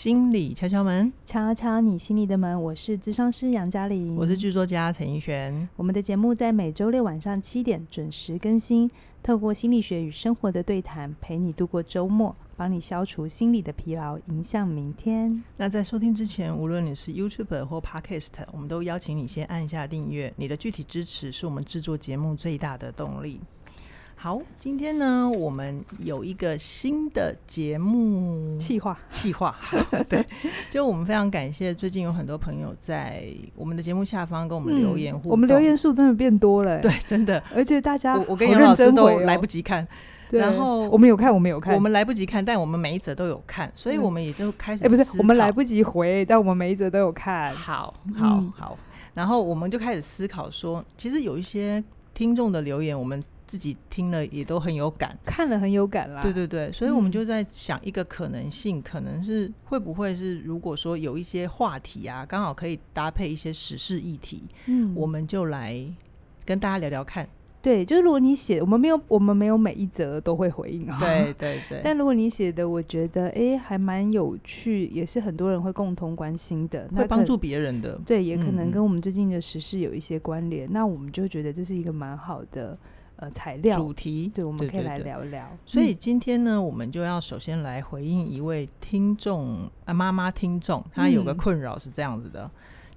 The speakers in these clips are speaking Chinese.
心理敲敲门，敲敲你心里的门。我是智商师杨嘉玲，我是剧作家陈奕璇。我们的节目在每周六晚上七点准时更新，透过心理学与生活的对谈，陪你度过周末，帮你消除心理的疲劳，迎向明天。那在收听之前，无论你是 YouTuber 或 Podcast，我们都邀请你先按下订阅。你的具体支持是我们制作节目最大的动力。好，今天呢，我们有一个新的节目企划，企划。对，就我们非常感谢，最近有很多朋友在我们的节目下方跟我们留言互动，嗯、我们留言数真的变多了，对，真的，而且大家、哦、我跟杨老师都来不及看，然后我们有看，我们有看，我们来不及看，但我们每一则都有看，所以我们也就开始，哎、欸，不是，我们来不及回，但我们每一则都有看，好，好，嗯、好，然后我们就开始思考说，其实有一些听众的留言，我们。自己听了也都很有感，看了很有感啦。对对对，所以我们就在想一个可能性，嗯、可能是会不会是，如果说有一些话题啊，刚好可以搭配一些时事议题，嗯，我们就来跟大家聊聊看。对，就是如果你写，我们没有，我们没有每一则都会回应啊。对对对。但如果你写的，我觉得哎，还蛮有趣，也是很多人会共同关心的，会帮助别人的。对，也可能跟我们最近的时事有一些关联，嗯、那我们就觉得这是一个蛮好的。呃，材料主题，对，我们可以来聊聊。所以今天呢，我们就要首先来回应一位听众啊，妈妈听众，她有个困扰是这样子的。嗯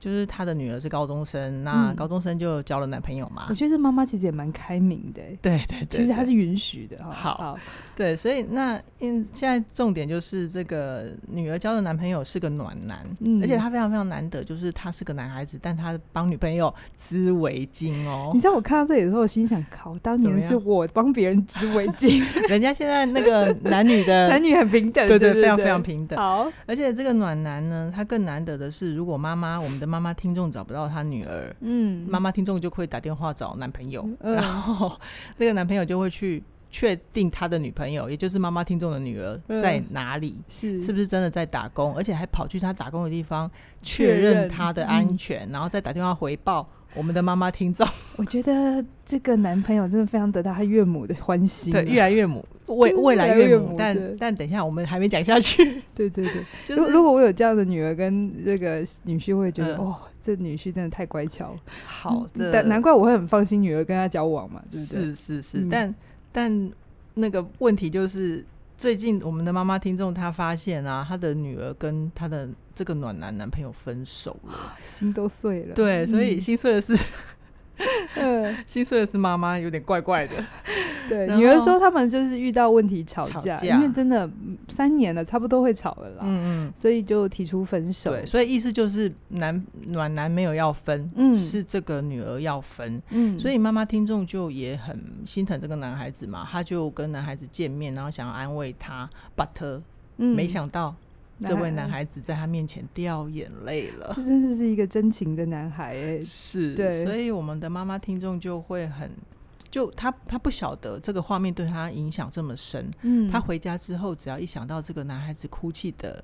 就是他的女儿是高中生，那高中生就交了男朋友嘛。我觉得妈妈其实也蛮开明的，对对对，其实她是允许的。好，好，对，所以那因现在重点就是这个女儿交的男朋友是个暖男，嗯，而且他非常非常难得，就是他是个男孩子，但他帮女朋友织围巾哦。你知道我看到这里的时候，我心想：靠，当年是我帮别人织围巾，人家现在那个男女的 男女很平等，对对，非常非常平等。好，而且这个暖男呢，他更难得的是，如果妈妈我们的。妈妈听众找不到她女儿，嗯，妈妈听众就会打电话找男朋友，嗯、然后那个男朋友就会去确定他的女朋友，也就是妈妈听众的女儿在哪里，嗯、是。是不是真的在打工，而且还跑去他打工的地方确认他的安全，嗯、然后再打电话回报我们的妈妈听众。我觉得这个男朋友真的非常得到他岳母的欢心，对，越来越母。未未来岳母，但但等一下，我们还没讲下去。对对对，就是如如果我有这样的女儿跟这个女婿，会觉得哦，这女婿真的太乖巧了。好的，但难怪我会很放心女儿跟他交往嘛，对不对？是是是，但但那个问题就是，最近我们的妈妈听众她发现啊，她的女儿跟她的这个暖男男朋友分手了，心都碎了。对，所以心碎的是。嗯，心碎的是妈妈，有点怪怪的。对，女儿说他们就是遇到问题吵架，吵架因为真的三年了，差不多会吵了啦。嗯嗯，所以就提出分手。对，所以意思就是男暖男没有要分，嗯，是这个女儿要分。嗯，所以妈妈听众就也很心疼这个男孩子嘛，他就跟男孩子见面，然后想要安慰他，but 没想到。这位男孩子在他面前掉眼泪了，这真的是一个真情的男孩哎，是，对，所以我们的妈妈听众就会很，就他他不晓得这个画面对他影响这么深，嗯，他回家之后只要一想到这个男孩子哭泣的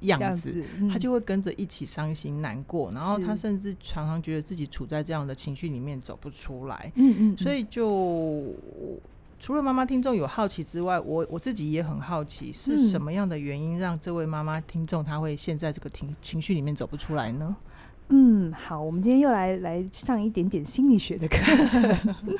样子，嗯、他就会跟着一起伤心难过，然后他甚至常常觉得自己处在这样的情绪里面走不出来，嗯，嗯嗯，所以就。除了妈妈听众有好奇之外，我我自己也很好奇，是什么样的原因让这位妈妈听众她会陷在这个情情绪里面走不出来呢？嗯，好，我们今天又来来上一点点心理学的课程。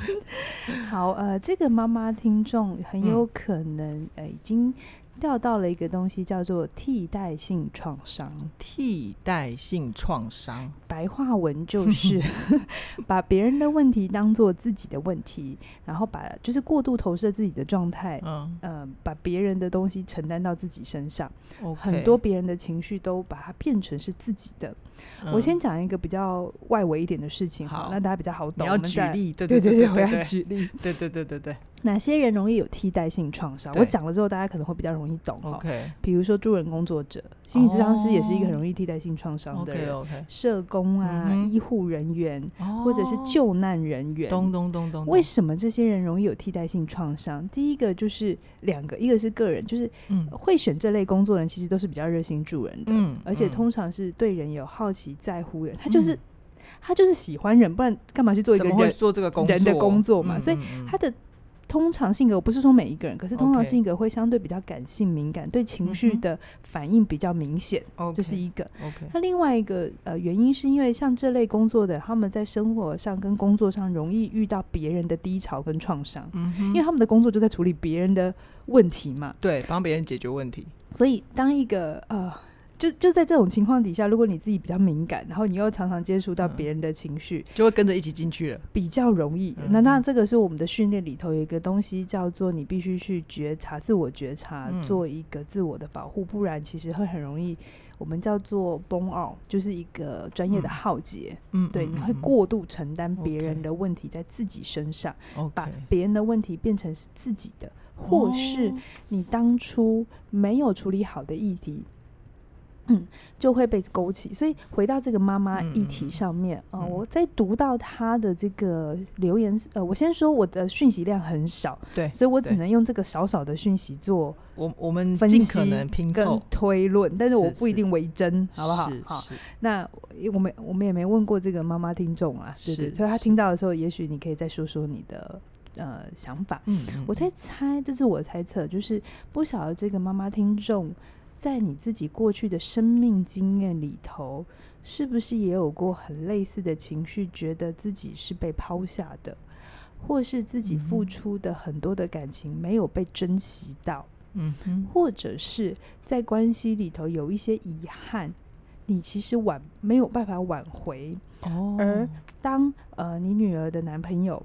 好，呃，这个妈妈听众很有可能、嗯、呃已经。掉到了一个东西，叫做替代性创伤。替代性创伤，白话文就是 把别人的问题当做自己的问题，然后把就是过度投射自己的状态，嗯、呃，把别人的东西承担到自己身上。很多别人的情绪都把它变成是自己的。嗯、我先讲一个比较外围一点的事情，好，那大家比较好懂。你要举例，对对对对，我要举例，对对对对对。哪些人容易有替代性创伤？我讲了之后，大家可能会比较容易懂。OK，比如说助人工作者、心理咨商师也是一个很容易替代性创伤的社工啊，医护人员，或者是救难人员。咚咚咚咚。为什么这些人容易有替代性创伤？第一个就是两个，一个是个人，就是会选这类工作的人，其实都是比较热心助人的，而且通常是对人有好奇、在乎人。他就是他就是喜欢人，不然干嘛去做一个人做这个工作人的工作嘛？所以他的。通常性格，我不是说每一个人，可是通常性格会相对比较感性敏感，对情绪的反应比较明显，这、嗯、是一个。Okay. 那另外一个呃原因是因为像这类工作的，他们在生活上跟工作上容易遇到别人的低潮跟创伤，嗯，因为他们的工作就在处理别人的问题嘛，对，帮别人解决问题。所以当一个呃。就就在这种情况底下，如果你自己比较敏感，然后你又常常接触到别人的情绪，就会跟着一起进去了，比较容易。那那这个是我们的训练里头有一个东西叫做你必须去觉察、自我觉察，做一个自我的保护，不然其实会很容易，我们叫做 burn out，就是一个专业的浩劫。嗯，对，你会过度承担别人的问题在自己身上，把别人的问题变成是自己的，或是你当初没有处理好的议题。嗯，就会被勾起。所以回到这个妈妈议题上面，嗯、呃，我在读到她的这个留言，呃，我先说我的讯息量很少，对，所以我只能用这个少少的讯息做我我们尽可能拼凑推论，但是我不一定为真，好不好？好，那我们我们也没问过这个妈妈听众啊，对对，所以他听到的时候，也许你可以再说说你的呃想法。嗯，我在猜，这是我猜测，就是不晓得这个妈妈听众。在你自己过去的生命经验里头，是不是也有过很类似的情绪，觉得自己是被抛下的，或是自己付出的很多的感情没有被珍惜到？嗯哼，或者是在关系里头有一些遗憾，你其实挽没有办法挽回。哦，而当呃你女儿的男朋友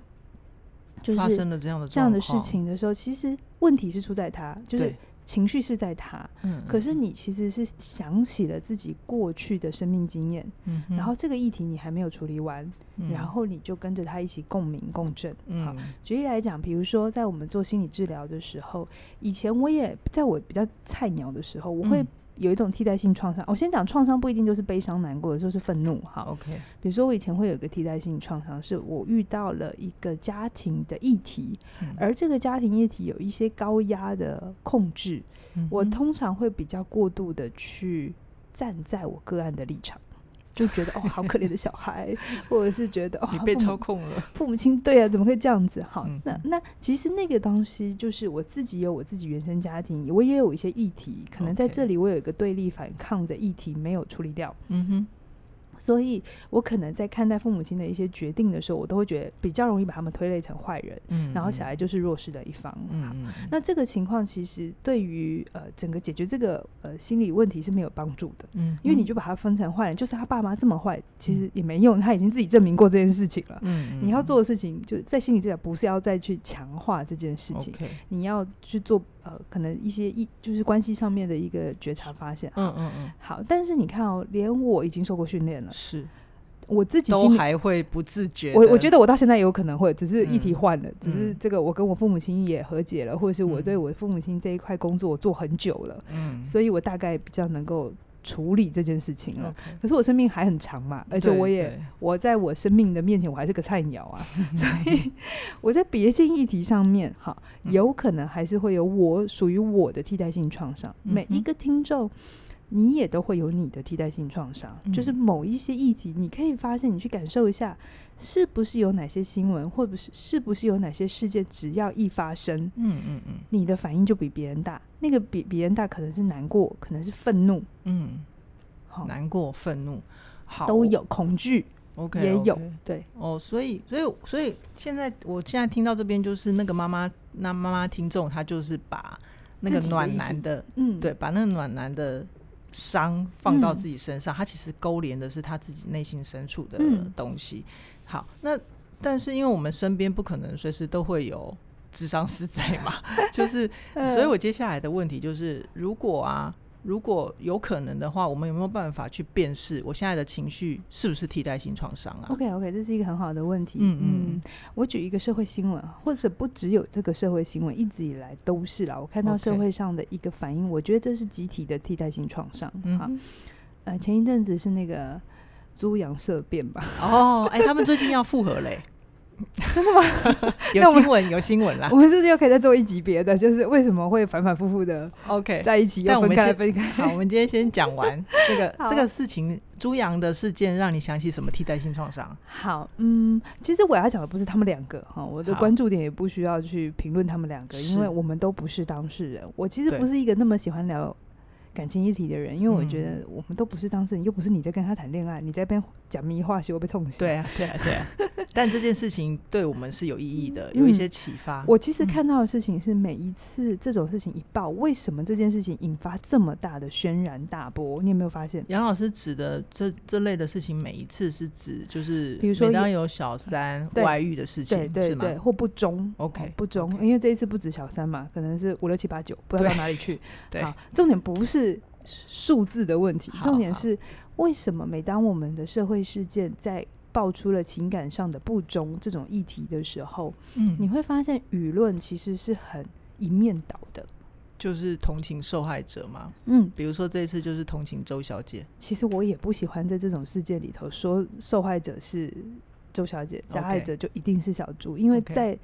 就是发生了这样的这样的事情的时候，其实问题是出在他，就是。情绪是在他，嗯，可是你其实是想起了自己过去的生命经验，嗯，然后这个议题你还没有处理完，嗯，然后你就跟着他一起共鸣共振，嗯，好，举例来讲，比如说在我们做心理治疗的时候，以前我也在我比较菜鸟的时候，我会。有一种替代性创伤，我先讲创伤不一定就是悲伤难过的，就是愤怒哈。OK，比如说我以前会有一个替代性创伤，是我遇到了一个家庭的议题，嗯、而这个家庭议题有一些高压的控制，嗯、我通常会比较过度的去站在我个案的立场。就觉得哦，好可怜的小孩，或者是觉得哦，你被操控了，父母亲对啊，怎么会这样子？好，嗯、那那其实那个东西就是我自己有我自己原生家庭，我也有一些议题，可能在这里我有一个对立反抗的议题没有处理掉。嗯哼。所以，我可能在看待父母亲的一些决定的时候，我都会觉得比较容易把他们推类成坏人，嗯，然后小孩就是弱势的一方，嗯，嗯，那这个情况其实对于呃整个解决这个呃心理问题是没有帮助的，嗯，因为你就把他分成坏人，就是他爸妈这么坏，其实也没用，他已经自己证明过这件事情了，嗯，你要做的事情就在心理治疗，不是要再去强化这件事情，你要去做。呃，可能一些一就是关系上面的一个觉察发现，嗯嗯嗯，好，但是你看哦，连我已经受过训练了，是我自己都还会不自觉。我我觉得我到现在有可能会，只是议题换了，嗯、只是这个我跟我父母亲也和解了，嗯、或者是我对我父母亲这一块工作我做很久了，嗯，所以我大概比较能够。处理这件事情了.可是我生命还很长嘛，而且我也我在我生命的面前我还是个菜鸟啊，所以我在别件议题上面，哈，有可能还是会有我属于我的替代性创伤。嗯、每一个听众，你也都会有你的替代性创伤，嗯、就是某一些议题，你可以发现，你去感受一下。是不是有哪些新闻，或者是是不是有哪些事件，只要一发生，嗯嗯嗯，你的反应就比别人大。那个比别人大，可能是难过，可能是愤怒，嗯，好，难过、愤怒，好，都有恐惧，OK，也有，对，哦，所以，所以，所以，现在我现在听到这边，就是那个妈妈，那妈妈听众，她就是把那个暖男的，嗯，对，把那个暖男的伤放到自己身上，他其实勾连的是他自己内心深处的东西。好，那但是因为我们身边不可能随时都会有智商师在嘛，就是，所以我接下来的问题就是，如果啊，如果有可能的话，我们有没有办法去辨识我现在的情绪是不是替代性创伤啊？OK OK，这是一个很好的问题。嗯嗯，我举一个社会新闻，或者不只有这个社会新闻，一直以来都是啦。我看到社会上的一个反应，我觉得这是集体的替代性创伤。好，呃，前一阵子是那个。猪羊色变吧？哦，哎，他们最近要复合嘞，真的吗？有新闻，有新闻啦。我们是不是又可以再做一集别的？就是为什么会反反复复的？OK，在一起又分开分开。好，我们今天先讲完 这个这个事情。猪羊的事件让你想起什么替代性创伤？好，嗯，其实我要讲的不是他们两个哈，我的关注点也不需要去评论他们两个，因为我们都不是当事人。我其实不是一个那么喜欢聊。感情一体的人，因为我觉得我们都不是当事人，嗯、又不是你在跟他谈恋爱，你在边讲迷话，学会被冲洗。对啊，对啊，对啊。但这件事情对我们是有意义的，有一些启发、嗯。我其实看到的事情是，每一次这种事情一爆，为什么这件事情引发这么大的轩然大波？你有没有发现？杨老师指的这这类的事情，每一次是指就是，比如说当有小三外遇的事情，对对对，或不忠，OK 不忠因为这一次不止小三嘛，可能是五六七八九，不知道到哪里去。对，好，重点不是。数字的问题，重点是为什么每当我们的社会事件在爆出了情感上的不忠这种议题的时候，嗯，你会发现舆论其实是很一面倒的，就是同情受害者嘛，嗯，比如说这次就是同情周小姐。其实我也不喜欢在这种事件里头说受害者是周小姐，加害者就一定是小猪，因为在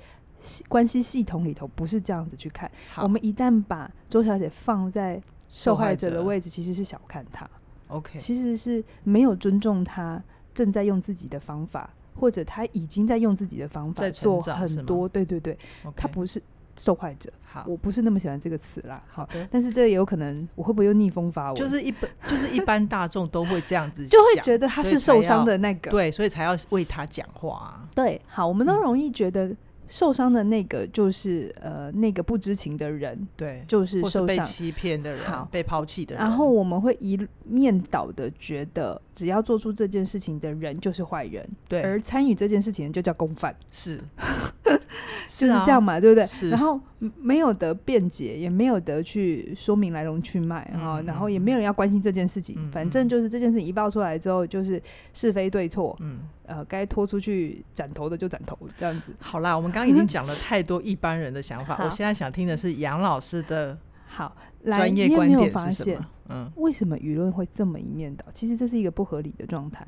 关系系统里头不是这样子去看。我们一旦把周小姐放在受害者的位置其实是小看他，OK，其实是没有尊重他正在用自己的方法，或者他已经在用自己的方法做很多，对对对.他不是受害者。好，我不是那么喜欢这个词啦。好的，但是这也有可能，我会不会用逆风发文？就是一般，就是一般大众都会这样子，就会觉得他是受伤的那个，对，所以才要为他讲话啊。对，好，我们都容易觉得。受伤的那个就是呃，那个不知情的人，对，就是受伤。被欺骗的人，好，被抛弃的人。然后我们会一面倒的觉得，只要做出这件事情的人就是坏人，对，而参与这件事情的就叫共犯，是，就是这样嘛，啊、对不对？然后没有得辩解，也没有得去说明来龙去脉哈、嗯，然后也没有人要关心这件事情，嗯、反正就是这件事情一爆出来之后，就是是非对错，嗯。呃，该拖出去斩头的就斩头，这样子。好啦，我们刚刚已经讲了 太多一般人的想法，我现在想听的是杨老师的好专业观点是什么？嗯，为什么舆论会这么一面倒？其实这是一个不合理的状态。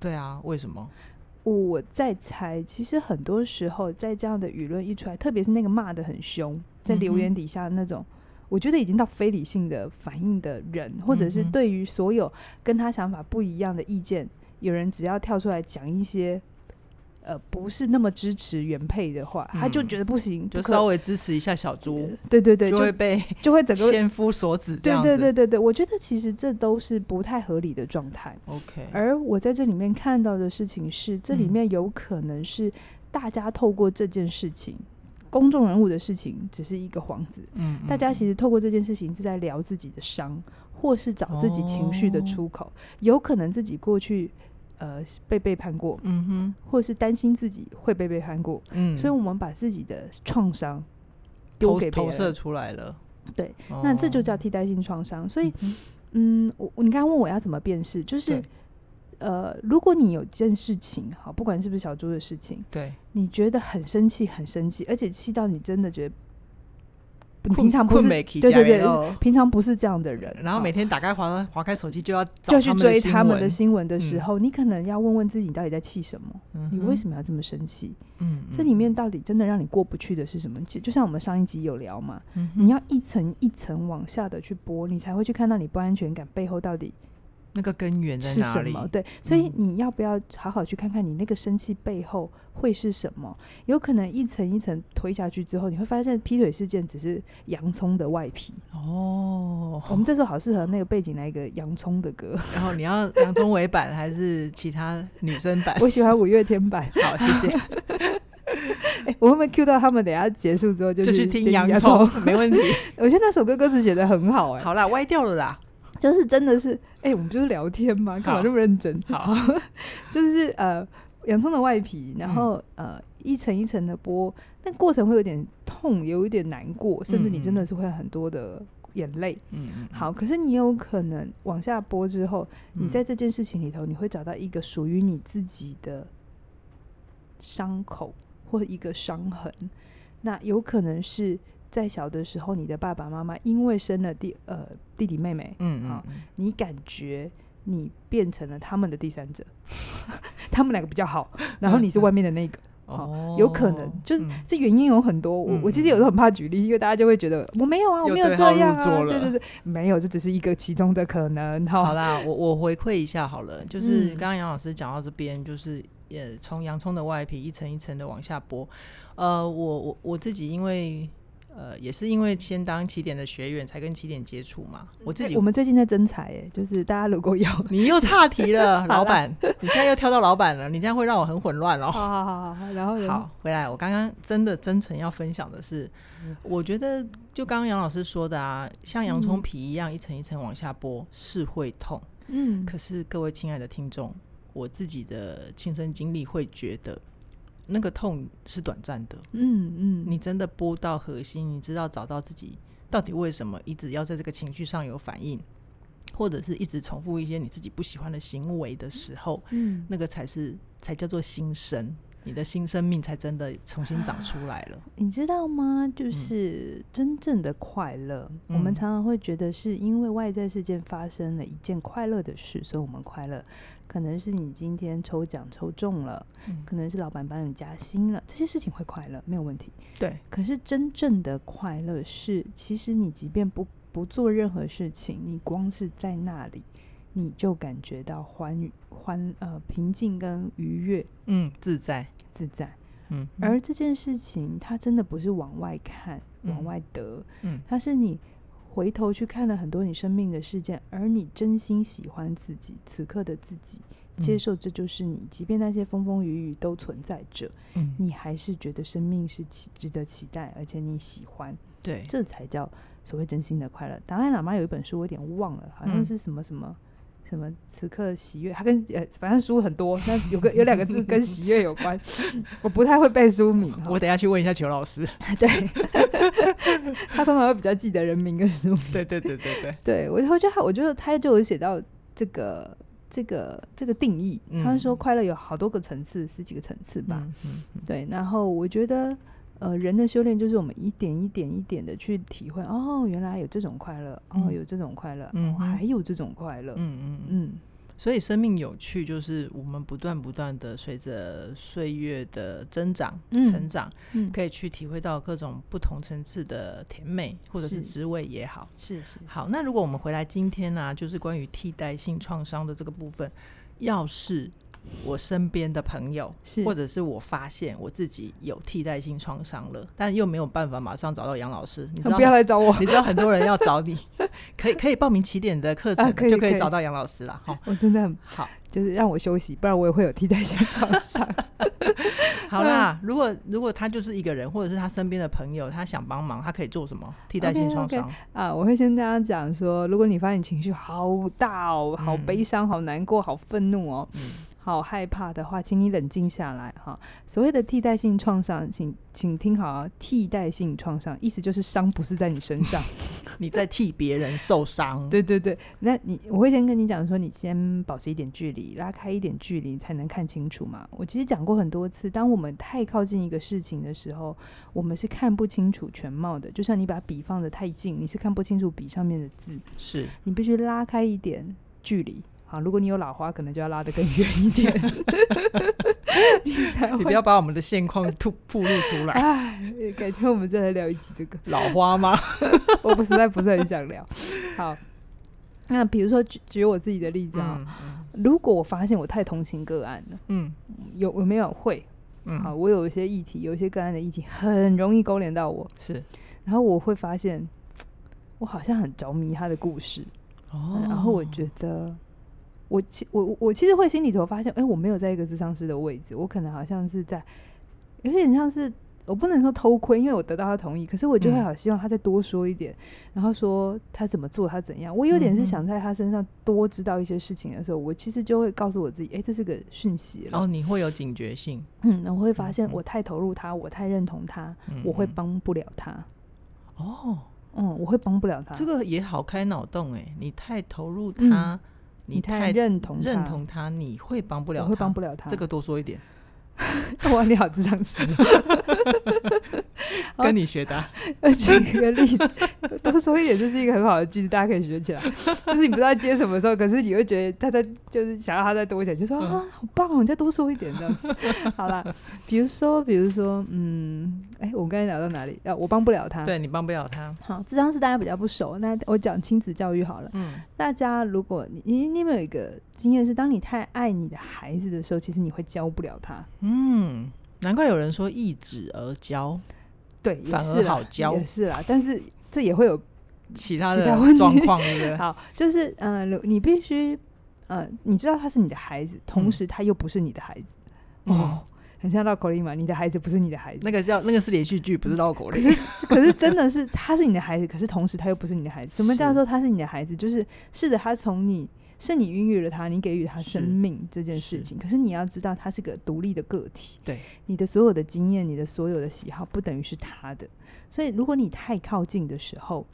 对啊，为什么？我在猜，其实很多时候在这样的舆论一出来，特别是那个骂的很凶，在留言底下那种、嗯，我觉得已经到非理性的反应的人，或者是对于所有跟他想法不一样的意见。有人只要跳出来讲一些，呃，不是那么支持原配的话，嗯、他就觉得不行，就稍微支持一下小猪，对对对，就会被就会整个千夫所指。对对对对对，我觉得其实这都是不太合理的状态。OK，而我在这里面看到的事情是，这里面有可能是大家透过这件事情，嗯、公众人物的事情只是一个幌子，嗯，大家其实透过这件事情是在聊自己的伤，或是找自己情绪的出口，哦，有可能自己过去。呃，被背叛过，嗯哼，或是担心自己会被背叛过，嗯，所以我们把自己的创伤丢给投射出来了，对，哦，那这就叫替代性创伤。所以，嗯，嗯我你刚刚问我要怎么辨识，就是，呃，如果你有件事情，好，不管是不是小猪的事情，对，你觉得很生气，很生气，而且气到你真的觉得。平常不是对对对，平常不是这样的人。然后每天打开滑划开手机就要就去追他们的新闻的时候，嗯，你可能要问问自己，你到底在气什么，嗯？你为什么要这么生气？嗯，这里面到底真的让你过不去的是什么？就就像我们上一集有聊嘛，嗯，你要一层一层往下的去剥，你才会去看到你不安全感背后到底。那个根源在哪里？对，所以你要不要好好去看看你那个生气背后会是什么？有可能一层一层推下去之后，你会发现劈腿事件只是洋葱的外皮。哦，我们这 时候好适合那个背景来一个洋葱的歌。然后你要洋葱尾版还是其他女生版？我喜欢五月天版。好，谢谢。欸、我会不会 cue 到他们？等下结束之后就，就去听洋葱，没问题。我觉得那首歌歌词写的很好哎、欸。好啦，歪掉了啦。就是真的是，哎、欸，我们就是聊天嘛，干嘛那么认真？好，就是呃，洋葱的外皮，然后、嗯、呃，一层一层的剥，但过程会有点痛，有一点难过，甚至你真的是会很多的眼泪。嗯嗯。好，可是你有可能往下剥之后，你在这件事情里头，你会找到一个属于你自己的伤口或一个伤痕，那有可能是。在小的时候，你的爸爸妈妈因为生了弟呃弟弟妹妹，嗯嗯，嗯，你感觉你变成了他们的第三者，他们两个比较好，然后你是外面的那个，哦，有可能，就是这原因有很多。我我其实有时候很怕举例，因为大家就会觉得我没有啊，我没有这样啊，对对对，没有，这只是一个其中的可能。好啦，我我回馈一下好了，就是刚刚杨老师讲到这边，就是也从洋葱的外皮一层一层的往下剥。呃，我我我自己因为。呃，也是因为先当起点的学员，才跟起点接触嘛。我自己，我们最近在征才，哎，就是大家如果有，你又岔题了，老板，你现在又跳到老板了，你这样会让我很混乱哦。好好好好，然后好回来，我刚刚真的真诚要分享的是，嗯、我觉得就刚刚杨老师说的啊，像洋葱皮一样一层一层往下剥是会痛，嗯，可是各位亲爱的听众，我自己的亲身经历会觉得。那个痛是短暂的，嗯嗯，你真的拨到核心，你知道找到自己到底为什么一直要在这个情绪上有反应，或者是一直重复一些你自己不喜欢的行为的时候，嗯，那个才是才叫做新生，你的新生命才真的重新长出来了。你知道吗？就是真正的快乐，嗯，我们常常会觉得是因为外在事件发生了一件快乐的事，所以我们快乐。可能是你今天抽奖抽中了，嗯，可能是老板帮你加薪了，这些事情会快乐，没有问题。对，可是真正的快乐是，其实你即便不不做任何事情，你光是在那里，你就感觉到欢欢呃平静跟愉悦，嗯，自在自在，嗯，嗯。而这件事情，它真的不是往外看，嗯，往外得，嗯，它是你。回头去看了很多你生命的事件，而你真心喜欢自己此刻的自己，接受这就是你，即便那些风风雨雨都存在着，嗯，你还是觉得生命是期值得期待，而且你喜欢，对，这才叫所谓真心的快乐。达赖喇嘛有一本书，我有点忘了，好像是什么什么。什么此刻喜悦？他跟呃，反正书很多，那有个有两个字 跟喜悦有关，我不太会背书名。我等下去问一下裘老师。对，他通常会比较记得人名跟书名。对对对对对。对我，我觉得，我觉得他就有写到这个这个这个定义。嗯、他说，快乐有好多个层次，十几个层次吧。嗯嗯嗯、对，然后我觉得。呃，人的修炼就是我们一点一点一点的去体会，哦，原来有这种快乐，嗯，哦，有这种快乐，嗯，哦，还有这种快乐，嗯嗯嗯。所以生命有趣，就是我们不断不断的随着岁月的增长、嗯、成长，嗯，可以去体会到各种不同层次的甜美，或者是滋味也好，是是，是，是。好，那如果我们回来今天呢，啊，就是关于替代性创伤的这个部分，要是。我身边的朋友，或者是我发现我自己有替代性创伤了，但又没有办法马上找到杨老师。你知道不要来找我，你知道很多人要找你，可以可以报名起点的课程，啊，就可以找到杨老师了。好，我真的很好，就是让我休息，不然我也会有替代性创伤。好啦，如果如果他就是一个人，或者是他身边的朋友，他想帮忙，他可以做什么？替代性创伤 okay, okay. 啊，我会先跟他讲说，如果你发现情绪好大哦，好悲伤，好难过，好愤怒哦。嗯好害怕的话，请你冷静下来哈。所谓的替代性创伤，请请听好啊。替代性创伤意思就是伤不是在你身上，你在替别人受伤。对 对对，那你我会先跟你讲说，你先保持一点距离，拉开一点距离，才能看清楚嘛。我其实讲过很多次，当我们太靠近一个事情的时候，我们是看不清楚全貌的。就像你把笔放得太近，你是看不清楚笔上面的字，是你必须拉开一点距离。好，如果你有老花，可能就要拉得更远一点。你，你不要把我们的现况吐暴露出来。哎，改天我们再来聊一集这个老花吗？我不实在不是很想聊。好，那比如说举举我自己的例子啊，嗯，如果我发现我太同情个案了，嗯，有有没有会？嗯，好，我有一些议题，有一些个案的议题很容易勾连到我，是，然后我会发现我好像很着迷他的故事，哦，然后我觉得。我其我我其实会心里头发现，哎、欸，我没有在一个智商师的位置，我可能好像是在，有点像是我不能说偷窥，因为我得到他同意，可是我就会好希望他再多说一点，嗯、然后说他怎么做，他怎样，我有点是想在他身上多知道一些事情的时候，嗯、我其实就会告诉我自己，哎、欸，这是个讯息了。哦，你会有警觉性，嗯，我会发现我太投入他，我太认同他，嗯、我会帮不了他。哦，嗯，我会帮不了他。这个也好开脑洞哎，你太投入他。嗯你太认同认同他，你会帮不了他，我会帮不了他。这个多说一点。我，你好，咨商师。跟你学的、啊。举个例子，多说一点，这是一个很好的句子，大家可以学起来。就是你不知道接什么时候，可是你会觉得他在，就是想要他再多一点，就说啊，好棒哦，你再多说一点这样子。好了，比如说，比如说，嗯，哎、欸，我们刚才聊到哪里？啊，我帮不了他。对，你帮不了他。好，这张是大家比较不熟，那我讲亲子教育好了。嗯，大家如果你你你有没有一个经验是，当你太爱你的孩子的时候，其实你会教不了他。嗯，难怪有人说一指而教。对，反而好教，也是啦。但是这也会有其他的状况，对不对？好，就是嗯、呃，你必须呃，你知道他是你的孩子，同时他又不是你的孩子。嗯、哦，很像绕口令嘛，你的孩子不是你的孩子。那个叫那个是连续剧，不是绕口令。可是，可是真的是他是你的孩子，可是同时他又不是你的孩子。什么叫做他是你的孩子？就是是的，他从你。是你孕育了他，你给予他生命这件事情。是，可是你要知道，他是个独立的个体。对，你的所有的经验，你的所有的喜好，不等于是他的。所以，如果你太靠近的时候，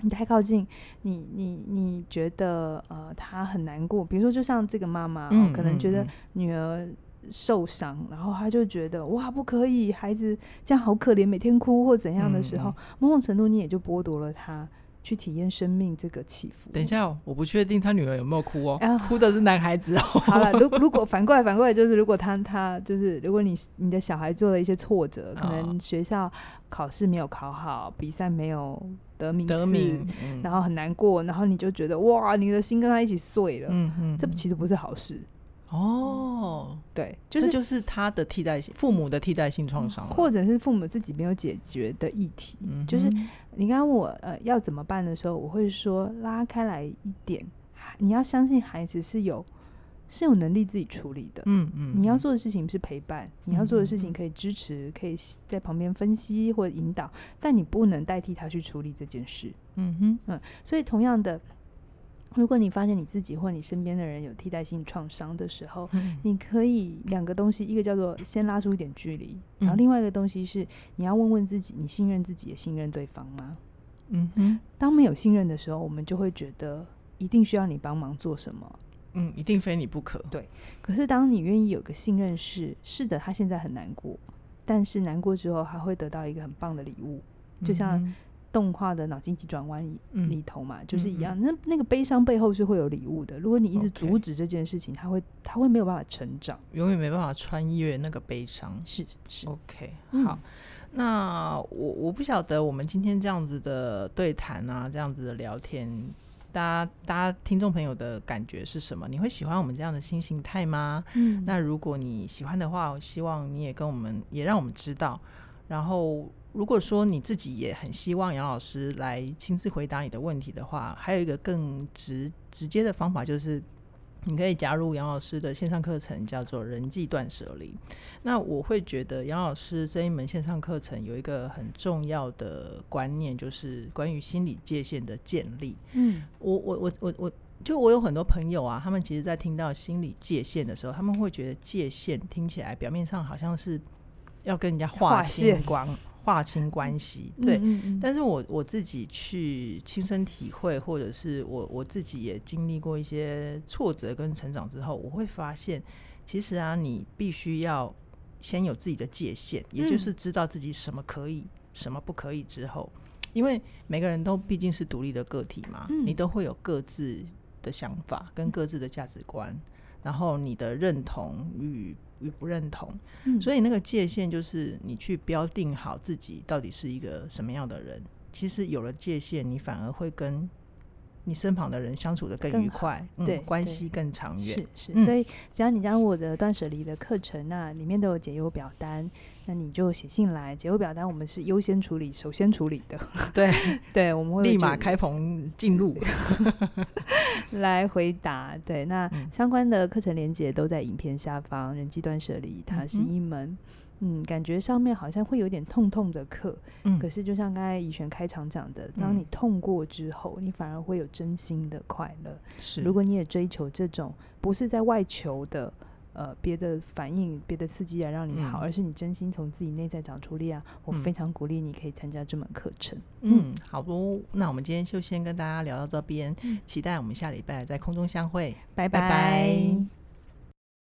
你太靠近，你你你觉得呃，他很难过。比如说，就像这个妈妈，嗯，可能觉得女儿受伤，嗯，然后他就觉得哇，不可以，孩子这样好可怜，每天哭或怎样的时候，嗯，某种程度你也就剥夺了他。去体验生命这个起伏。等一下，我不确定他女儿有没有哭哦。啊、哭的是男孩子哦。好了，如如果反过来，反过来就是，如果他他就是，如果你你的小孩做了一些挫折，可能学校考试没有考好，比赛没有得名得名，嗯、然后很难过，然后你就觉得哇，你的心跟他一起碎了。嗯嗯，这其实不是好事。哦，对，就是就是他的替代性，父母的替代性创伤，或者是父母自己没有解决的议题。嗯、就是你刚刚我呃要怎么办的时候，我会说拉开来一点，你要相信孩子是有是有能力自己处理的。嗯嗯，你要做的事情是陪伴，嗯、你要做的事情可以支持，可以在旁边分析或引导，但你不能代替他去处理这件事。嗯哼，嗯，所以同样的。如果你发现你自己或你身边的人有替代性创伤的时候，嗯、你可以两个东西，一个叫做先拉出一点距离，然后另外一个东西是你要问问自己，你信任自己也信任对方吗？嗯哼，当没有信任的时候，我们就会觉得一定需要你帮忙做什么，嗯，一定非你不可。对，可是当你愿意有个信任是，是的，他现在很难过，但是难过之后他会得到一个很棒的礼物，就像。动画的脑筋急转弯里头嘛，嗯、就是一样。嗯、那那个悲伤背后是会有礼物的。如果你一直阻止这件事情，他会他会没有办法成长，永远没办法穿越那个悲伤。是是，OK，好。嗯、那我我不晓得我们今天这样子的对谈啊，这样子的聊天，大家大家听众朋友的感觉是什么？你会喜欢我们这样的新形态吗？嗯，那如果你喜欢的话，我希望你也跟我们也让我们知道，然后。如果说你自己也很希望杨老师来亲自回答你的问题的话，还有一个更直直接的方法，就是你可以加入杨老师的线上课程，叫做《人际断舍离》。那我会觉得杨老师这一门线上课程有一个很重要的观念，就是关于心理界限的建立。嗯，我我我我我，就我有很多朋友啊，他们其实在听到心理界限的时候，他们会觉得界限听起来表面上好像是要跟人家划线光。划清关系，对，嗯嗯。嗯，但是我我自己去亲身体会，或者是我我自己也经历过一些挫折跟成长之后，我会发现，其实啊，你必须要先有自己的界限，也就是知道自己什么可以，什么不可以之后，因为每个人都毕竟是独立的个体嘛，你都会有各自的想法跟各自的价值观，然后你的认同与。与不认同，嗯、所以那个界限就是你去标定好自己到底是一个什么样的人。其实有了界限，你反而会跟你身旁的人相处得更愉快，对，嗯、关系更长远。是是，嗯、所以只要你将我的断舍离的课程，那里面都有解忧表单。那你就写信来，解忧表单我们是优先处理、首先处理的。对对，我们会立马开棚进入 来回答。对，那相关的课程连接都在影片下方。人际断舍离，它是一门嗯，嗯，感觉上面好像会有点痛痛的课，嗯，可是就像刚才怡璇开场讲的，当你痛过之后，你反而会有真心的快乐。是，如果你也追求这种不是在外求的。呃，别的反应、别的刺激来让你好，嗯、而是你真心从自己内在长出力量。嗯、我非常鼓励你可以参加这门课程。嗯，好不？那我们今天就先跟大家聊到这边，嗯、期待我们下礼拜在空中相会。拜拜。拜拜。